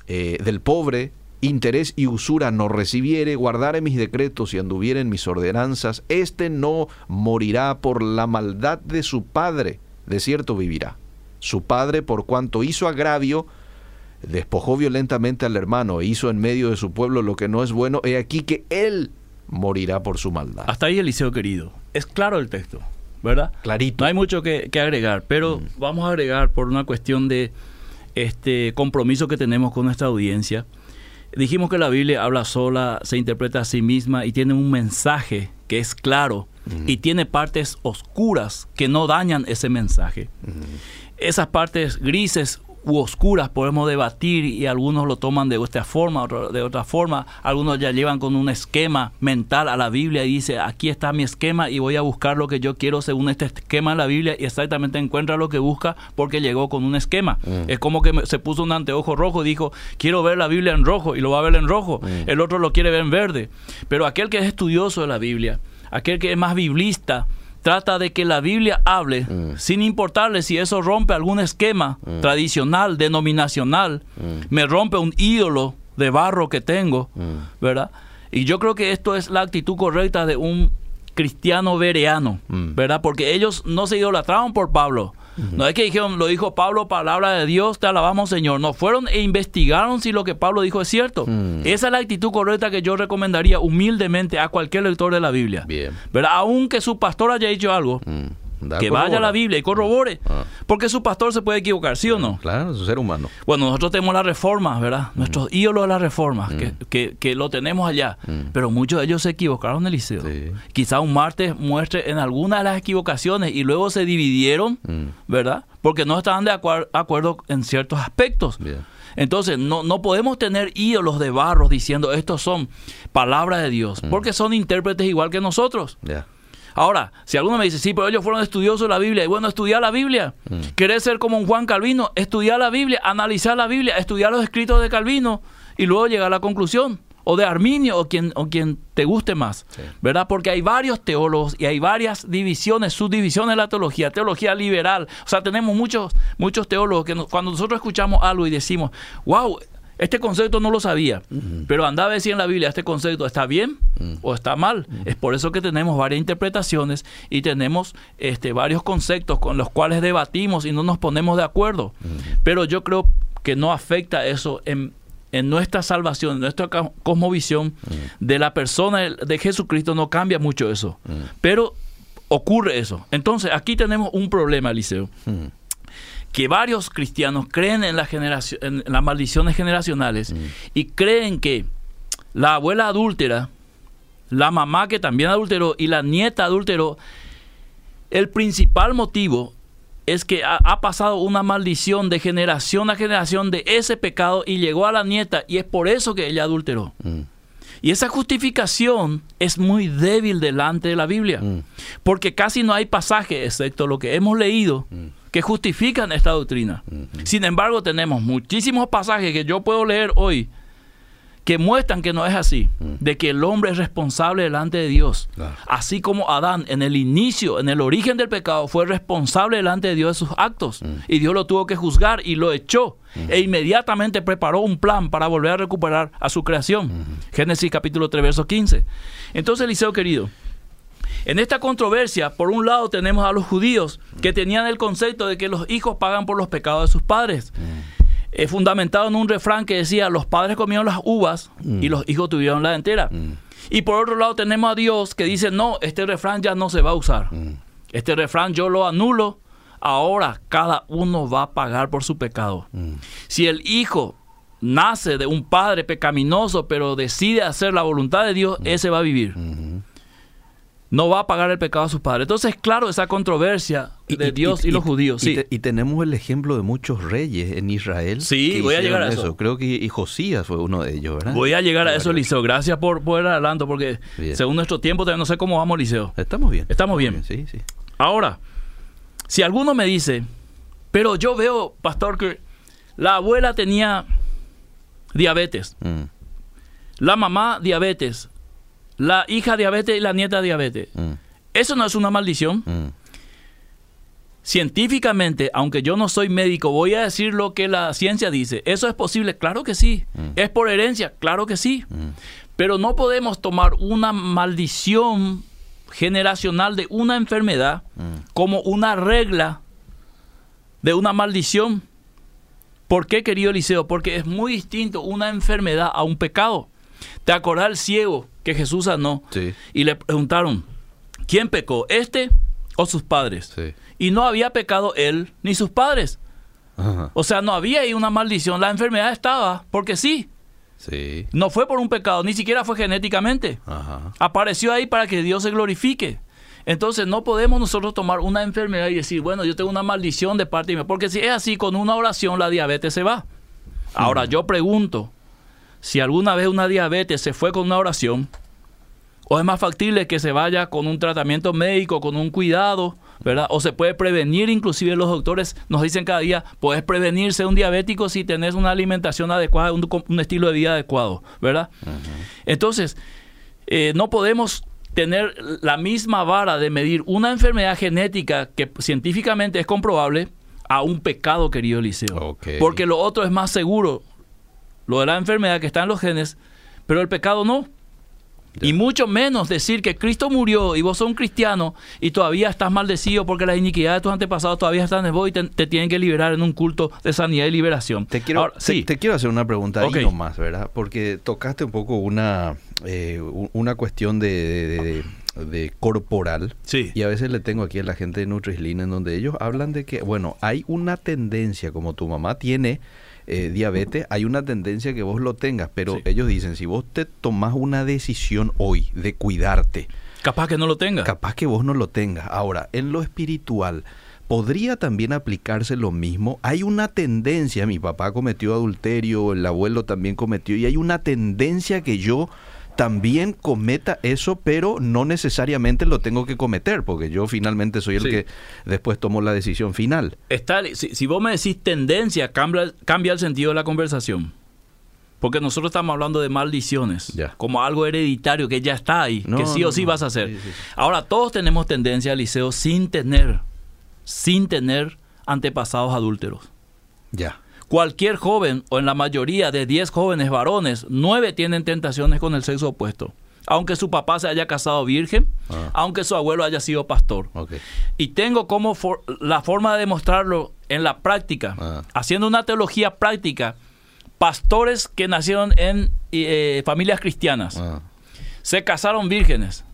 eh, del pobre, interés y usura no recibiere, guardare mis decretos y anduviere en mis ordenanzas, éste no morirá por la maldad de su padre, de cierto vivirá. Su padre, por cuanto hizo agravio, despojó violentamente al hermano e hizo en medio de su pueblo lo que no es bueno, he aquí que él morirá por su maldad. Hasta ahí, Eliseo querido. Es claro el texto, ¿verdad? Clarito. No hay mucho que, que agregar, pero Mm. vamos a agregar por una cuestión de este compromiso que tenemos con nuestra audiencia. Dijimos que la Biblia habla sola, se interpreta a sí misma y tiene un mensaje que es claro y tiene partes oscuras que no dañan ese mensaje. Esas partes grises u oscuras podemos debatir y algunos lo toman de esta forma, otro- de otra forma. Algunos ya llevan con un esquema mental a la Biblia y dice, aquí está mi esquema y voy a buscar lo que yo quiero según este esquema de la Biblia y exactamente encuentra lo que busca porque llegó con un esquema. Es como que me- se puso un anteojo rojo y dijo, quiero ver la Biblia en rojo y lo va a ver en rojo. El otro lo quiere ver en verde. Pero aquel que es estudioso de la Biblia, aquel que es más biblista, trata de que la Biblia hable sin importarle si eso rompe algún esquema tradicional, denominacional, me rompe un ídolo de barro que tengo, ¿verdad? Y yo creo que esto es la actitud correcta de un cristiano vereano, Mm. ¿verdad? Porque ellos no se idolatraron por Pablo. No es que dijeron, lo dijo Pablo, palabra de Dios, te alabamos Señor. No, fueron e investigaron si lo que Pablo dijo es cierto. Esa es la actitud correcta que yo recomendaría humildemente a cualquier lector de la Biblia. Bien. ¿verdad? Aunque su pastor haya dicho algo. Da que vaya a la. Biblia y corrobore. Ah. Porque su pastor se puede equivocar, ¿sí o no? Claro, es un ser humano. Bueno, nosotros tenemos las reformas, ¿verdad? Mm. Nuestros ídolos de las reformas, que, que, que lo tenemos allá. Pero muchos de ellos se equivocaron, Eliseo. Mm. Sí. Quizá un martes muestre en alguna de las equivocaciones y luego se dividieron, Mm. ¿verdad? Porque no estaban de acuer- acuerdo en ciertos aspectos. Bien. Entonces, no, no podemos tener ídolos de barro diciendo estos son palabras de Dios, Mm. porque son intérpretes igual que nosotros. Ahora, si alguno me dice, sí, pero ellos fueron estudiosos de la Biblia, y bueno, estudiar la Biblia. ¿Querés ser como un Juan Calvino? Estudiar la Biblia, analizar la Biblia, estudiar los escritos de Calvino y luego llegar a la conclusión. O de Arminio, o quien, o quien te guste más. Sí. ¿Verdad? Porque hay varios teólogos y hay varias divisiones, subdivisiones de la teología, teología liberal. O sea, tenemos muchos, muchos teólogos que nos- cuando nosotros escuchamos algo y decimos, wow, este concepto no lo sabía, pero andaba a decir en la Biblia, este concepto está bien o está mal. Es por eso que tenemos varias interpretaciones y tenemos este, varios conceptos con los cuales debatimos y no nos ponemos de acuerdo. Pero yo creo que no afecta eso en, en nuestra salvación, en nuestra cosmovisión de la persona de- Jesucristo, no cambia mucho eso. Pero ocurre eso. Entonces, aquí tenemos un problema, Eliseo. Que varios cristianos creen en, la generación, en las maldiciones generacionales y creen que la abuela adúltera, la mamá que también adulteró y la nieta adulteró, el principal motivo es que ha, ha pasado una maldición de generación a generación de ese pecado y llegó a la nieta y es por eso que ella adulteró. Mm. Y esa justificación es muy débil delante de la Biblia, Mm. porque casi no hay pasaje, excepto lo que hemos leído, que justifican esta doctrina. Sin embargo, tenemos muchísimos pasajes que yo puedo leer hoy que muestran que no es así, de que el hombre es responsable delante de Dios. Claro. Así como Adán en el inicio, en el origen del pecado, fue responsable delante de Dios de sus actos. Y Dios lo tuvo que juzgar y lo echó. E inmediatamente preparó un plan para volver a recuperar a su creación. Génesis capítulo 3, verso 15. Entonces, Eliseo querido, en esta controversia, por un lado tenemos a los judíos que tenían el concepto de que los hijos pagan por los pecados de sus padres. Eh, fundamentado en un refrán que decía, los padres comieron las uvas y los hijos tuvieron la entera. Y por otro lado tenemos a Dios que dice, no, este refrán ya no se va a usar. Este refrán yo lo anulo. Ahora cada uno va a pagar por su pecado. Si el hijo nace de un padre pecaminoso, pero decide hacer la voluntad de Dios, ese va a vivir. No va a pagar el pecado de sus padres. Entonces, claro, esa controversia de Dios y, los judíos. y sí. te- y tenemos el ejemplo de muchos reyes en Israel. Sí, voy a llegar a eso. Creo que y Josías fue uno de ellos, ¿verdad? Voy a llegar a eso. Liceo. Gracias por, el adelanto, porque Bien. según nuestro tiempo no sé cómo vamos, Liceo. Estamos bien. Estamos bien. Sí, sí. Ahora, si alguno me dice, pero yo veo, pastor, que la abuela tenía diabetes, Mm, la mamá diabetes, la hija diabetes y la nieta diabetes. mm, ¿Eso no es una maldición? mm. científicamente, aunque yo no soy médico, voy a decir lo que la ciencia dice. ¿Eso es posible? Claro que sí. ¿Es por herencia? Claro que sí. Pero no podemos tomar una maldición generacional de una enfermedad como una regla de una maldición. ¿Por qué, querido Eliseo? Porque es muy distinto una enfermedad a un pecado. ¿Te acordás el ciego que Jesús sanó? Sí. Y le preguntaron, ¿quién pecó? ¿Este o sus padres? Sí. Y no había pecado él ni sus padres. Ajá. O sea, no había ahí una maldición. La enfermedad estaba, porque sí. Sí. No fue por un pecado, ni siquiera fue genéticamente. Ajá. Apareció ahí para que Dios se glorifique. Entonces no podemos nosotros tomar una enfermedad y decir, bueno, yo tengo una maldición de parte mía. Porque si es así, con una oración la diabetes se va. Ahora yo pregunto, si alguna vez una diabetes se fue con una oración, o es más factible que se vaya con un tratamiento médico, con un cuidado, ¿verdad? O se puede prevenir, inclusive los doctores nos dicen cada día, puedes prevenirse un diabético si tenés una alimentación adecuada, un, un estilo de vida adecuado, ¿verdad? Entonces, eh, no podemos tener la misma vara de medir una enfermedad genética que científicamente es comprobable a un pecado, querido Eliseo. Porque lo otro es más seguro, lo de la enfermedad que está en los genes, pero el pecado no. Y mucho menos decir que Cristo murió y vos sos un cristiano y todavía estás maldecido porque las iniquidades de tus antepasados todavía están en vos y te, te tienen que liberar en un culto de sanidad y liberación. Te quiero, Ahora, te- sí, te, quiero hacer una pregunta ahí nomás, ¿verdad? Porque tocaste un poco una, eh, una cuestión de, de- de- de corporal. Sí. Y a veces le tengo aquí a la gente de Nutrislean en donde ellos hablan de que, bueno, hay una tendencia, como tu mamá tiene eh, diabetes, hay una tendencia que vos lo tengas, pero Sí. ellos dicen, si vos te tomás una decisión hoy de cuidarte, capaz que no lo tenga. Capaz que vos no lo tengas. Ahora, en lo espiritual, ¿podría también aplicarse lo mismo? Hay una tendencia, mi papá cometió adulterio, el abuelo también cometió, y hay una tendencia que yo también cometa eso, pero no necesariamente lo tengo que cometer, porque yo finalmente soy el Sí. que después tomo la decisión final. Está, si, si vos me decís tendencia, cambia, cambia el sentido de la conversación. Porque nosotros estamos hablando de maldiciones, Ya. como algo hereditario que ya está ahí, No, que sí no, o sí no. vas a hacer. Sí, sí, sí. Ahora, todos tenemos tendencia, Liceo, sin tener, sin tener antepasados adúlteros. Ya. Cualquier joven, o en la mayoría de 10 jóvenes varones, 9 tienen tentaciones con el sexo opuesto. Aunque su papá se haya casado virgen, Ah. aunque su abuelo haya sido pastor. Y tengo como for- la forma de demostrarlo en la práctica, Ah. haciendo una teología práctica, pastores que nacieron en eh, familias cristianas, Ah, se casaron vírgenes,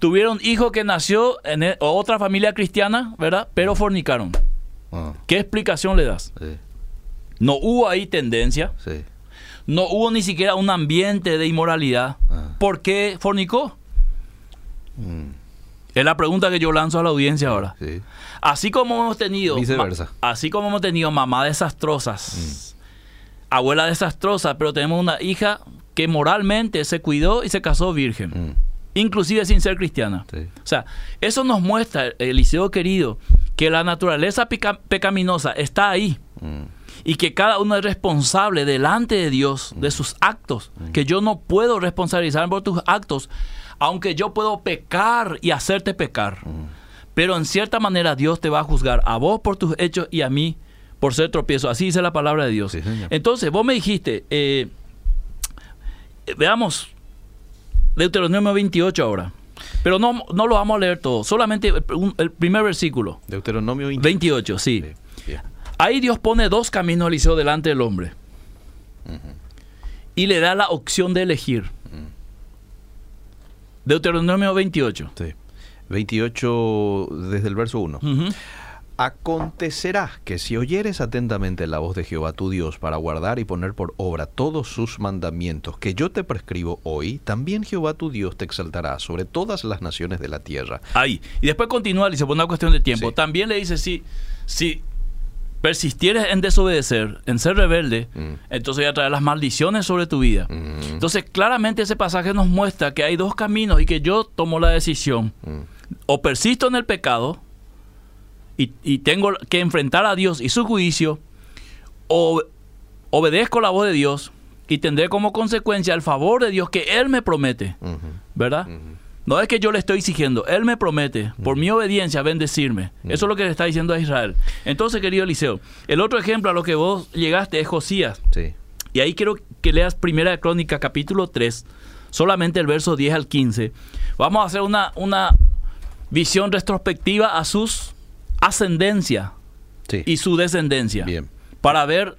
tuvieron hijo que nació en e- otra familia cristiana, ¿verdad? Pero fornicaron. ¿Qué explicación le das? sí, No hubo ahí tendencia, sí. no hubo ni siquiera un ambiente de inmoralidad. Ah. ¿Por qué fornicó? Mm, Es la pregunta que yo lanzo a la audiencia ahora. sí. Así como hemos tenido. Viceversa. así como hemos tenido mamá desastrosas, abuela desastrosa, pero tenemos una hija que moralmente se cuidó y se casó virgen, Mm, inclusive sin ser cristiana. sí. O sea, eso nos muestra, Eliseo querido, que la naturaleza pica- pecaminosa está ahí Mm, y que cada uno es responsable delante de Dios de sus actos, que yo no puedo responsabilizar por tus actos, aunque yo puedo pecar y hacerte pecar. Pero en cierta manera Dios te va a juzgar a vos por tus hechos y a mí por ser tropiezo. Así dice la palabra de Dios. Sí. Entonces, vos me dijiste, eh, eh, veamos Deuteronomio 28 ahora. Pero no, no lo vamos a leer todo, solamente el, primer versículo. Deuteronomio 20. 28, sí. Sí. Ahí Dios pone dos caminos, Eliseo, delante del hombre. Y le da la opción de elegir. Deuteronomio 28. Sí. 28 desde el verso 1. Ujú. Acontecerá que si oyeres atentamente la voz de Jehová tu Dios para guardar y poner por obra todos sus mandamientos que yo te prescribo hoy, también Jehová tu Dios te exaltará sobre todas las naciones de la tierra. Ahí. Y después continúa, dice, por una cuestión de tiempo. Sí. También le dice, si, si persistieres en desobedecer, en ser rebelde, Mm. entonces voy a traer las maldiciones sobre tu vida. Mm, Entonces, claramente ese pasaje nos muestra que hay dos caminos y que yo tomo la decisión. mm, O persisto en el pecado y, y tengo que enfrentar a Dios y su juicio, o obedezco la voz de Dios y tendré como consecuencia el favor de Dios que Él me promete. ¿Verdad? No es que yo le estoy exigiendo, Él me promete, por mi obediencia, bendecirme. Eso es lo que le está diciendo a Israel. Entonces, querido Eliseo, el otro ejemplo a lo que vos llegaste es Josías. Sí. Y ahí quiero que leas Primera de Crónica, capítulo 3, solamente el verso 10 al 15. Vamos a hacer una, una visión retrospectiva a sus ascendencia Sí. y su descendencia. Bien. Para ver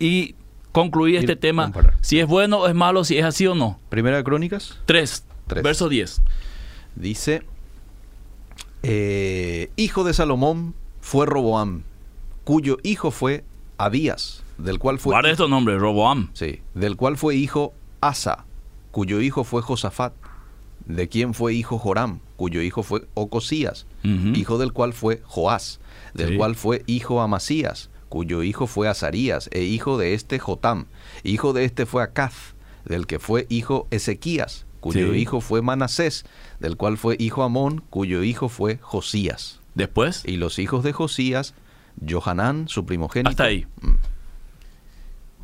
y concluir Y este tema, comparar. si es bueno o es malo, si es así o no. Primera de Crónicas 3, Verso 10. dice, eh, hijo de Salomón fue Roboam, cuyo hijo fue Abías, del cual fue Guarda estos nombres, Roboam. Sí, del cual fue hijo Asa, cuyo hijo fue Josafat, de quien fue hijo Joram, cuyo hijo fue Ocosías, hijo del cual fue Joás, del Sí. cual fue hijo Amasías, cuyo hijo fue Azarías, e hijo de este Jotam, hijo de este fue Acaz, del que fue hijo Ezequías, cuyo Sí. hijo fue Manasés, del cual fue hijo Amón, cuyo hijo fue Josías. Después, Y los hijos de Josías, Johanán, su primogénito. hasta ahí. Mm.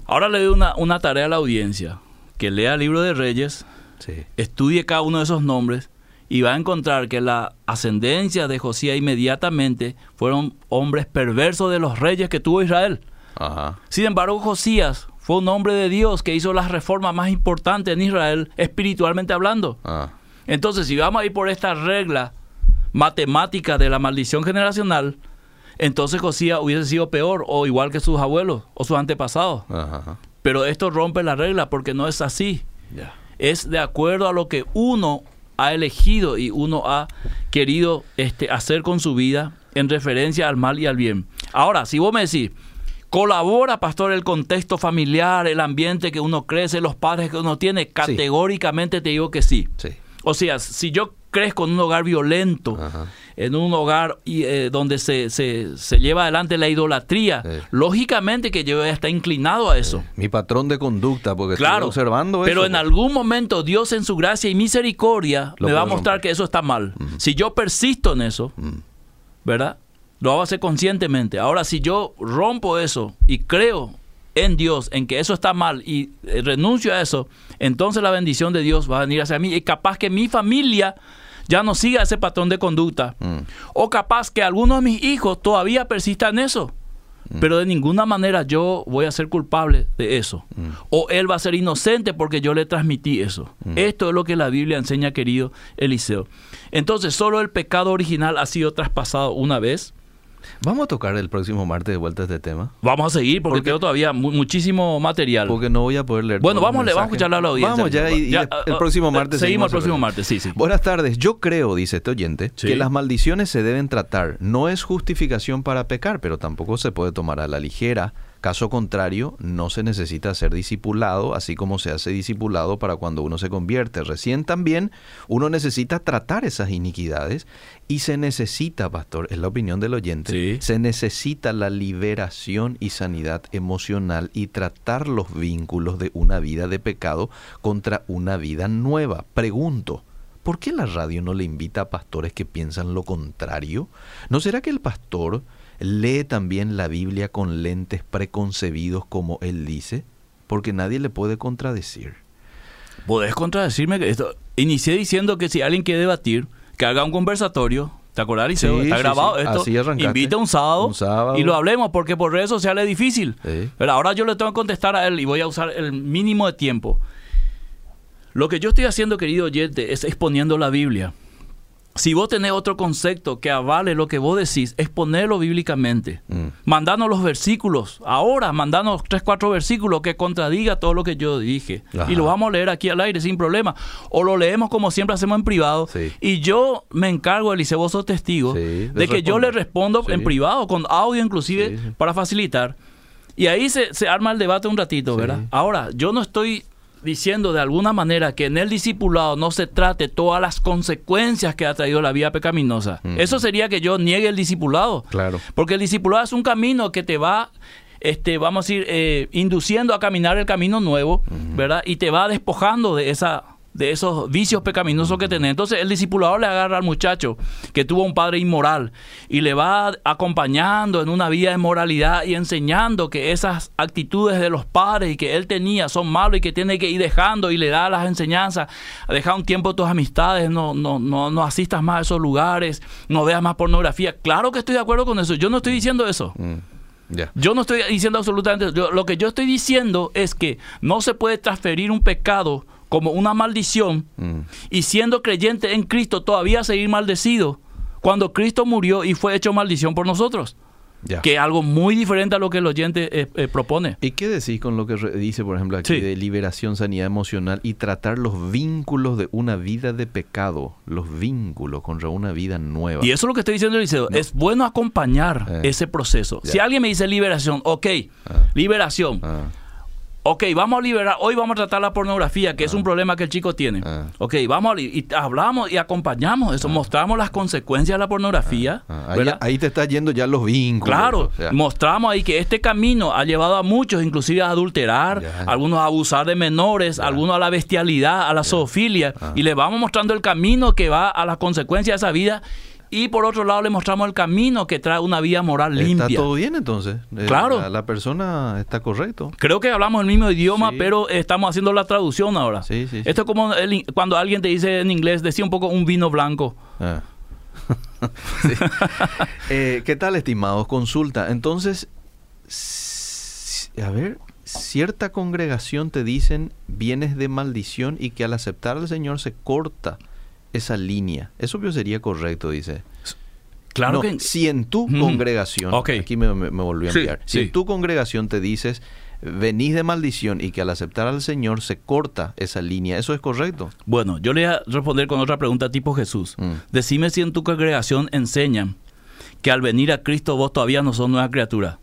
Ahora le doy una, una tarea a la audiencia, que lea el libro de Reyes, Sí. estudie cada uno de esos nombres y va a encontrar que la ascendencia de Josías inmediatamente fueron hombres perversos de los reyes que tuvo Israel. Ajá. Sin embargo, Josías fue un hombre de Dios que hizo las reformas más importantes en Israel, espiritualmente hablando. Ah. Entonces, si vamos a ir por esta regla matemática de la maldición generacional, entonces Josías hubiese sido peor o igual que sus abuelos o sus antepasados. Ajá. Pero esto rompe la regla porque no es así. Es de acuerdo a lo que uno ha elegido y uno ha querido este, hacer con su vida en referencia al mal y al bien. Ahora, si vos me decís, colabora, pastor, el contexto familiar, el ambiente que uno crece, los padres que uno tiene, categóricamente te digo que sí. Sí. O sea, si yo crezco en un hogar violento, Ajá. en un hogar eh, donde se, se- se lleva adelante la idolatría, lógicamente que yo voy a estar inclinado a eso. Mi patrón de conducta, porque Claro, estoy observando pero eso, en algún momento Dios en su gracia y misericordia Lo me va a mostrar romper. que eso está mal. Si yo persisto en eso. ¿verdad? Lo hago hacer conscientemente. Ahora, si yo rompo eso y creo en Dios, en que eso está mal y eh, renuncio a eso, entonces la bendición de Dios va a venir hacia mí y capaz que mi familia ya no siga ese patrón de conducta. Mm. O capaz que algunos de mis hijos todavía persistan en eso. Mm. Pero de ninguna manera yo voy a ser culpable de eso. Mm. O él va a ser inocente porque yo le transmití eso. Esto es lo que la Biblia enseña, querido Eliseo. Entonces, solo el pecado original ha sido traspasado una vez. Vamos a tocar el próximo martes de vuelta este tema. Vamos a seguir porque Porque- tengo todavía mu- muchísimo material. Porque no voy a poder leer. bueno, vamos, le- vamos a mensaje. escucharle a la audiencia. Vamos ya, y, el ah, próximo ah, martes Seguimos el próximo martes, sí, sí. Buenas tardes. Yo creo, dice este oyente, Sí. que las maldiciones se deben tratar. No es justificación para pecar, pero tampoco se puede tomar a la ligera. Caso contrario, no se necesita ser discipulado, así como se hace discipulado para cuando uno se convierte. Recién también uno necesita tratar esas iniquidades y se necesita, pastor, es la opinión del oyente, Sí. se necesita la liberación y sanidad emocional y tratar los vínculos de una vida de pecado contra una vida nueva. Pregunto, ¿por qué la radio no le invita a pastores que piensan lo contrario? ¿No será que el pastor lee también la Biblia con lentes preconcebidos como él dice? Porque nadie le puede contradecir. Podés contradecirme que esto. Inicié diciendo que si alguien quiere debatir, que haga un conversatorio. ¿Te acordás, Liceo? Sí, Está sí, grabado sí. esto. Así. Invita un sábado, Un sábado. y lo hablemos, porque por redes sociales es difícil. Pero ahora yo le tengo que contestar a él y voy a usar el mínimo de tiempo. Lo que yo estoy haciendo, querido oyente, es exponiendo la Biblia. Si vos tenés otro concepto que avale lo que vos decís, exponerlo bíblicamente. Mm. Mandanos los versículos. Ahora, mandanos tres, cuatro versículos que contradiga todo lo que yo dije. Ajá. Y lo vamos a leer aquí al aire sin problema. O lo leemos como siempre hacemos en privado. Sí. Y yo me encargo, Eliseo, vos sos testigo, Sí, de que yo le respondo Sí. en privado, con audio inclusive, para facilitar. Y ahí se, se arma el debate un ratito. ¿verdad? Ahora, yo no estoy diciendo de alguna manera que en el discipulado no se trate todas las consecuencias que ha traído la vida pecaminosa. Mm. Eso sería que yo niegue el discipulado. Claro. Porque el discipulado es un camino que te va, este, vamos a decir, eh, induciendo a caminar el camino nuevo, ¿verdad? Y te va despojando de esa de esos vicios pecaminosos que tenés. Entonces el discipulador le agarra al muchacho que tuvo un padre inmoral y le va acompañando en una vida de moralidad y enseñando que esas actitudes de los padres y que él tenía son malos y que tiene que ir dejando y le da las enseñanzas, deja un tiempo tus amistades, no, no, no, no asistas más a esos lugares, no veas más pornografía. Claro que estoy de acuerdo con eso, yo no estoy diciendo eso. Mm. Yo no estoy diciendo absolutamente eso. Yo- lo que yo estoy diciendo es que no se puede transferir un pecado como una maldición Mm. y siendo creyente en Cristo todavía seguir maldecido cuando Cristo murió y fue hecho maldición por nosotros. Ya. Que es algo muy diferente a lo que el oyente eh, eh, propone. ¿Y qué decís con lo que dice, por ejemplo, aquí Sí. de liberación, sanidad emocional y tratar los vínculos de una vida de pecado, los vínculos contra una vida nueva? Y eso es lo que estoy diciendo, Eliseo. Es bueno acompañar Eh. ese proceso. Ya. Si alguien me dice liberación, ok, Ah. liberación. Ah, Ok, vamos a liberar, hoy vamos a tratar la pornografía, que es un problema que el chico tiene. Ah. Ok, vamos a, y hablamos y acompañamos eso, mostramos las consecuencias de la pornografía. ah, ahí, te está yendo ya los vínculos. Claro, o sea, mostramos ahí que este camino ha llevado a muchos, inclusive a adulterar, Ya. algunos a abusar de menores, algunos a la bestialidad, a la zoofilia, y le vamos mostrando el camino que va a las consecuencias de esa vida, y por otro lado le mostramos el camino que trae una vida moral limpia. Está todo bien entonces. Eh, Claro. La, la persona está correcto. Creo que hablamos el mismo idioma, Sí. pero estamos haciendo la traducción ahora. Sí, sí. Esto es como el cuando alguien te dice en inglés, decía un poco un vino blanco. Ah. Eh, ¿Qué tal, estimados? Consulta. Entonces, a ver, cierta congregación te dicen vienes de maldición y que al aceptar al Señor se corta esa línea. Eso yo sería correcto, dice. Claro No, que... si en tu congregación, aquí me, me- me volví a Sí, enviar, si sí. en tu congregación te dices venís de maldición y que al aceptar al Señor se corta esa línea, ¿eso es correcto? Bueno, yo le voy a responder con otra pregunta tipo Jesús. Mm. Decime si en tu congregación enseñan que al venir a Cristo vos todavía no sos nueva criatura.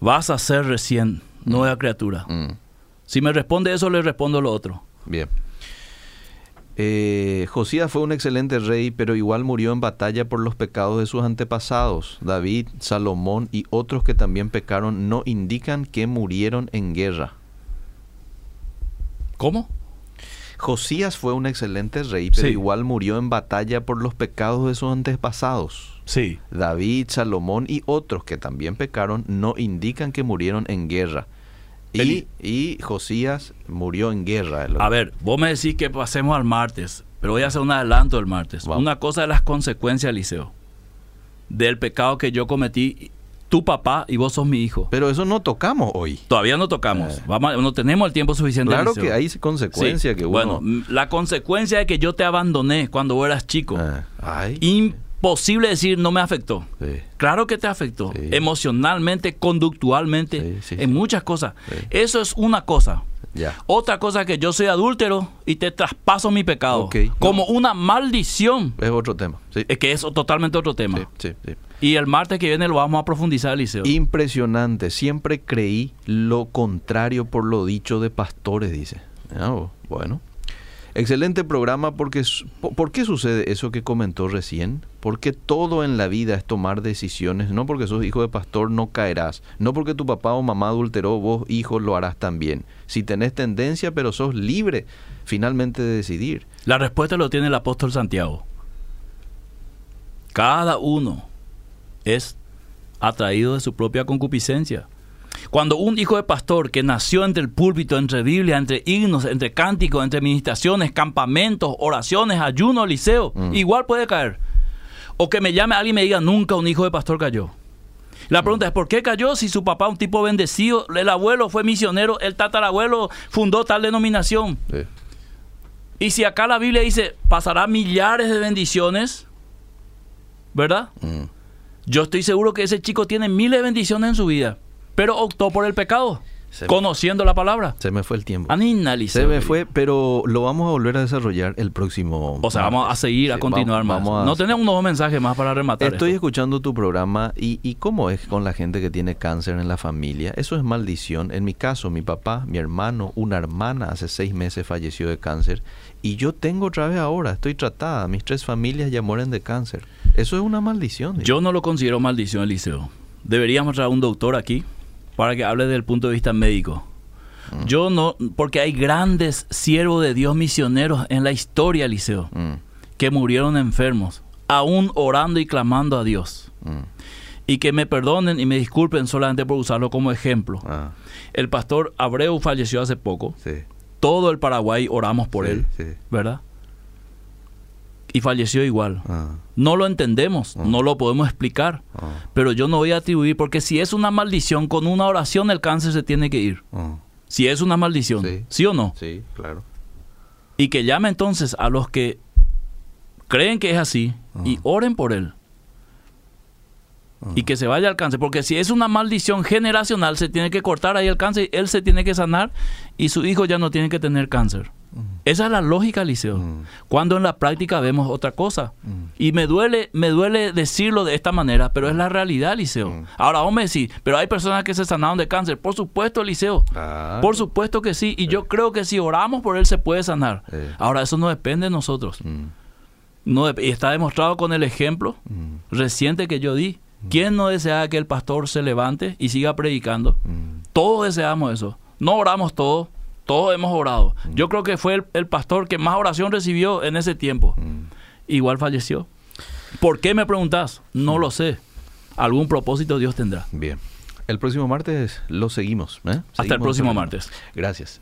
Vas a ser recién nueva criatura. Mm. Si me responde eso, le respondo lo otro. Bien. Eh, Josías fue un excelente rey, pero igual murió en batalla por los pecados de sus antepasados. David, Salomón y otros que también pecaron no indican que murieron en guerra. ¿Cómo? Josías fue un excelente rey, pero Sí. igual murió en batalla por los pecados de sus antepasados. Sí. David, Salomón y otros que también pecaron no indican que murieron en guerra. Y, y Josías murió en guerra. A ver, vos me decís que pasemos al martes, pero voy a hacer un adelanto del martes. Una cosa de las consecuencias, Liceo, del pecado que yo cometí, tu papá y vos sos mi hijo. Pero eso no tocamos hoy. Todavía no tocamos. Eh. Vamos, no tenemos el tiempo suficiente. Claro que hay consecuencias Sí. que uno... Bueno, la consecuencia de que yo te abandoné cuando vos eras chico, Ah, ay, imposible decir no me afectó. sí. Claro que te afectó. Sí. Emocionalmente, conductualmente, Sí, en muchas cosas. Eso es una cosa. Otra cosa es que yo soy adúltero y te traspaso mi pecado. Como una maldición. Es otro tema. Es que es totalmente otro tema. Y el martes que viene lo vamos a profundizar, Eliseo. Impresionante. Siempre creí lo contrario por lo dicho de pastores, dice. Oh, bueno. Excelente programa porque ¿por qué sucede eso que comentó recién? Porque todo en la vida es tomar decisiones, no porque sos hijo de pastor no caerás, no porque tu papá o mamá adulteró, vos hijo lo harás también. Si tenés tendencia, pero sos libre finalmente de decidir. La respuesta lo tiene el apóstol Santiago. Cada uno es atraído de su propia concupiscencia. Cuando un hijo de pastor que nació entre el púlpito, entre Biblia, entre himnos, entre cánticos, entre ministraciones, campamentos, oraciones, ayuno, liceo, Mm. igual puede caer. O que me llame alguien y me diga, nunca un hijo de pastor cayó. La pregunta es, ¿por qué cayó si su papá un tipo bendecido, el abuelo fue misionero, el tatarabuelo fundó tal denominación? Sí. Y si acá la Biblia dice, pasará millares de bendiciones, ¿verdad? Mm. Yo estoy seguro que ese chico tiene miles de bendiciones en su vida, pero optó por el pecado, me- conociendo la palabra. Se me fue el tiempo. Anina, Se me fue, pero lo vamos a volver a desarrollar el próximo. O sea, vamos a seguir, a continuar vamos- más. vamos a- no tenemos unos mensajes más para rematar. Estoy esto. escuchando tu programa y, y cómo es con la gente que tiene cáncer en la familia. Eso es maldición. En mi caso, mi papá, mi hermano, una hermana hace seis meses falleció de cáncer y yo tengo otra vez ahora, estoy tratada. Mis tres familias ya mueren de cáncer. Eso es una maldición. Yo no lo considero maldición, Eliseo. Deberíamos traer un doctor aquí para que hable desde el punto de vista médico. Mm. Yo no, porque hay grandes siervos de Dios misioneros en la historia, Eliseo, Mm, que murieron enfermos, aún orando y clamando a Dios. mm, Y que me perdonen y me disculpen solamente por usarlo como ejemplo. ah, El pastor Abreu falleció hace poco. sí, Todo el Paraguay oramos por sí, él, sí, ¿verdad? Y falleció igual. ah, No lo entendemos, Ah. no lo podemos explicar. ah, Pero yo no voy a atribuir, porque si es una maldición, con una oración el cáncer se tiene que ir. Si es una maldición, Sí. ¿sí, o no? sí, claro. Y que llame entonces a los que creen que es así y oren por él. Y que se vaya al cáncer. Porque si es una maldición generacional, se tiene que cortar ahí el cáncer, él se tiene que sanar y su hijo ya no tiene que tener cáncer. Esa es la lógica, Liceo. Mm. Cuando en la práctica vemos otra cosa. Mm. Y me duele, me duele decirlo de esta manera, pero es la realidad, Liceo. Mm. Ahora, vos me decís, pero hay personas que se sanaron de cáncer. Por supuesto, Liceo. Por supuesto que sí. Y yo creo que si oramos por él se puede sanar. Eh. Ahora, eso no depende de nosotros. No y está demostrado con el ejemplo reciente que yo di. ¿Quién no desea que el pastor se levante y siga predicando? Todos deseamos eso. No oramos todos, todos hemos orado. Yo creo que fue el, el pastor que más oración recibió en ese tiempo. mm. Igual falleció. ¿Por qué me preguntás? No lo sé. Algún propósito Dios tendrá. Bien. El próximo martes lo seguimos. ¿eh? Hasta el Seguimos próximo martes. Gracias.